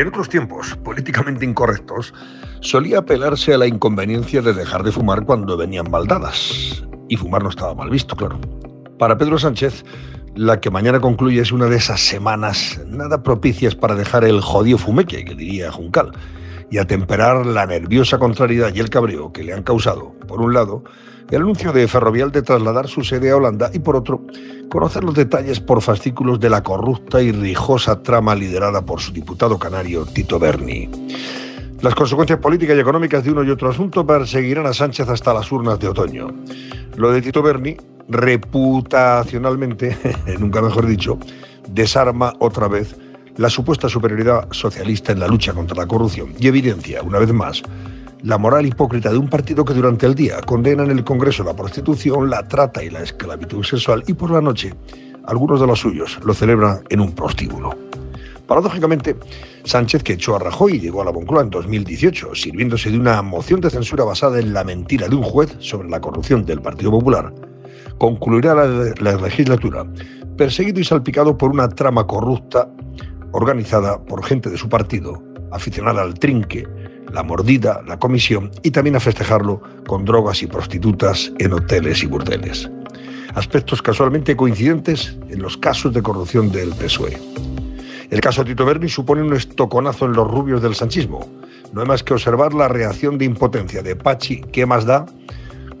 En otros tiempos, políticamente incorrectos, solía apelarse a la inconveniencia de dejar de fumar cuando venían baldadas. Y fumar no estaba mal visto, claro. Para Pedro Sánchez, la que mañana concluye es una de esas semanas nada propicias para dejar el jodido fumeque, que diría Juncal, y atemperar la nerviosa contrariedad y el cabreo que le han causado, por un lado, el anuncio de Ferrovial de trasladar su sede a Holanda y, por otro, conocer los detalles por fascículos de la corrupta y rijosa trama liderada por su diputado canario Tito Berni. Las consecuencias políticas y económicas de uno y otro asunto perseguirán a Sánchez hasta las urnas de otoño. Lo de Tito Berni, reputacionalmente, nunca mejor dicho, desarma otra vez la supuesta superioridad socialista en la lucha contra la corrupción y evidencia, una vez más, la moral hipócrita de un partido que durante el día condena en el Congreso la prostitución, la trata y la esclavitud sexual y por la noche algunos de los suyos lo celebran en un prostíbulo. Paradójicamente, Sánchez, que echó a Rajoy y llegó a la Moncloa en 2018, sirviéndose de una moción de censura basada en la mentira de un juez sobre la corrupción del Partido Popular, concluirá la legislatura perseguido y salpicado por una trama corrupta organizada por gente de su partido, aficionada al trinque, la mordida, la comisión y también a festejarlo con drogas y prostitutas en hoteles y burdeles. Aspectos casualmente coincidentes en los casos de corrupción del PSOE. El caso Tito Berni supone un estoconazo en los rubios del sanchismo. No hay más que observar la reacción de impotencia de Pachi, ¿qué más da?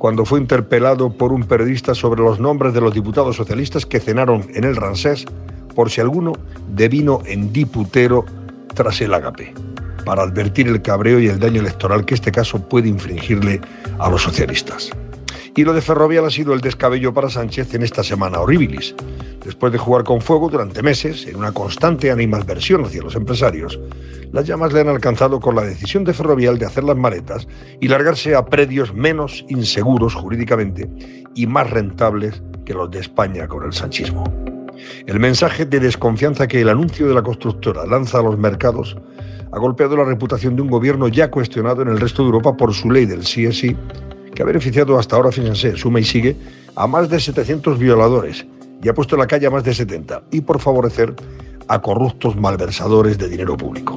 cuando fue interpelado por un periodista sobre los nombres de los diputados socialistas que cenaron en el Ransés, por si alguno devino en diputero tras el agape para advertir el cabreo y el daño electoral que este caso puede infringirle a los socialistas. Y lo de Ferrovial ha sido el descabello para Sánchez en esta semana horribilis. Después de jugar con fuego durante meses, en una constante animadversión hacia los empresarios, las llamas le han alcanzado con la decisión de Ferrovial de hacer las maletas y largarse a predios menos inseguros jurídicamente y más rentables que los de España con el sanchismo. El mensaje de desconfianza que el anuncio de la constructora lanza a los mercados ha golpeado la reputación de un gobierno ya cuestionado en el resto de Europa por su ley del sí sí, que ha beneficiado hasta ahora, fíjense, suma y sigue, a más de 700 violadores y ha puesto en la calle a más de 70, y por favorecer a corruptos malversadores de dinero público.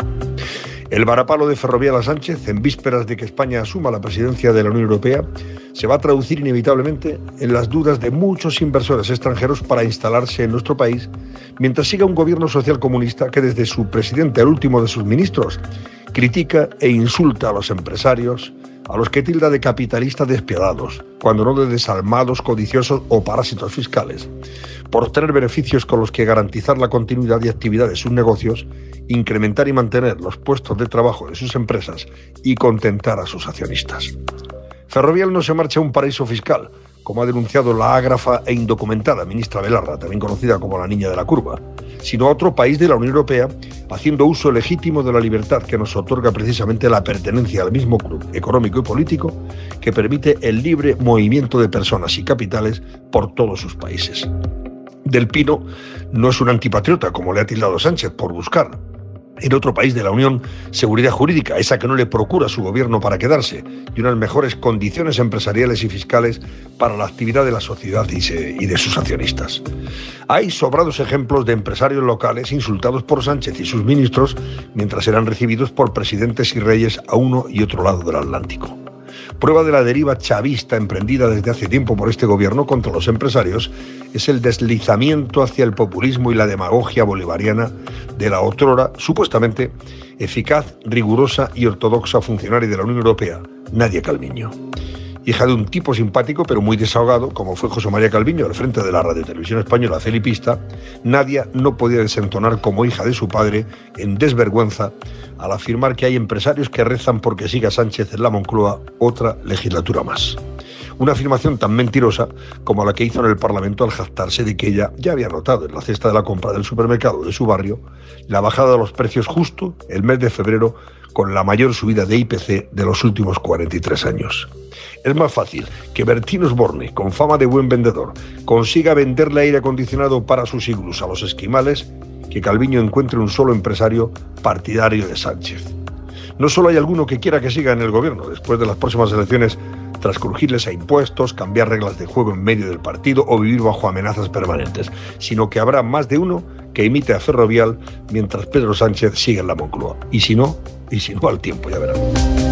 El varapalo de Ferrovial a Sánchez, en vísperas de que España asuma la presidencia de la Unión Europea, se va a traducir inevitablemente en las dudas de muchos inversores extranjeros para instalarse en nuestro país, mientras siga un gobierno social comunista que desde su presidente al último de sus ministros critica e insulta a los empresarios, a los que tilda de capitalistas despiadados, cuando no de desalmados, codiciosos o parásitos fiscales, por obtener beneficios con los que garantizar la continuidad y actividad de sus negocios, incrementar y mantener los puestos de trabajo de sus empresas y contentar a sus accionistas. Ferrovial no se marcha a un paraíso fiscal, como ha denunciado la ágrafa e indocumentada ministra Belarra, también conocida como la Niña de la Curva, sino a otro país de la Unión Europea, haciendo uso legítimo de la libertad que nos otorga precisamente la pertenencia al mismo club económico y político, que permite el libre movimiento de personas y capitales por todos sus países. Del Pino no es un antipatriota, como le ha tildado Sánchez, por buscar, en otro país de la Unión seguridad jurídica, esa que no le procura su gobierno para quedarse, y unas mejores condiciones empresariales y fiscales para la actividad de la sociedad y de sus accionistas. Hay sobrados ejemplos de empresarios locales insultados por Sánchez y sus ministros mientras eran recibidos por presidentes y reyes a uno y otro lado del Atlántico. Prueba de la deriva chavista emprendida desde hace tiempo por este gobierno contra los empresarios es el deslizamiento hacia el populismo y la demagogia bolivariana de la otrora supuestamente eficaz, rigurosa y ortodoxa funcionaria de la Unión Europea, Nadia Calviño hija de un tipo simpático pero muy desahogado, como fue José María Calviño al frente de la Radio Televisión Española Felipista, Nadia no podía desentonar como hija de su padre en desvergüenza al afirmar que hay empresarios que rezan porque siga Sánchez en la Moncloa otra legislatura más. Una afirmación tan mentirosa como la que hizo en el Parlamento al jactarse de que ella ya había notado en la cesta de la compra del supermercado de su barrio la bajada de los precios justo el mes de febrero con la mayor subida de IPC de los últimos 43 años. Es más fácil que Bertino Osborne, con fama de buen vendedor, consiga venderle aire acondicionado para sus iglus a los esquimales que Calviño encuentre un solo empresario partidario de Sánchez. No solo hay alguno que quiera que siga en el gobierno después de las próximas elecciones tras crujirles a impuestos, cambiar reglas de juego en medio del partido o vivir bajo amenazas permanentes, sino que habrá más de uno que imite a Ferrovial mientras Pedro Sánchez sigue en la Moncloa. Y si no, y si no, al tiempo, ya verán.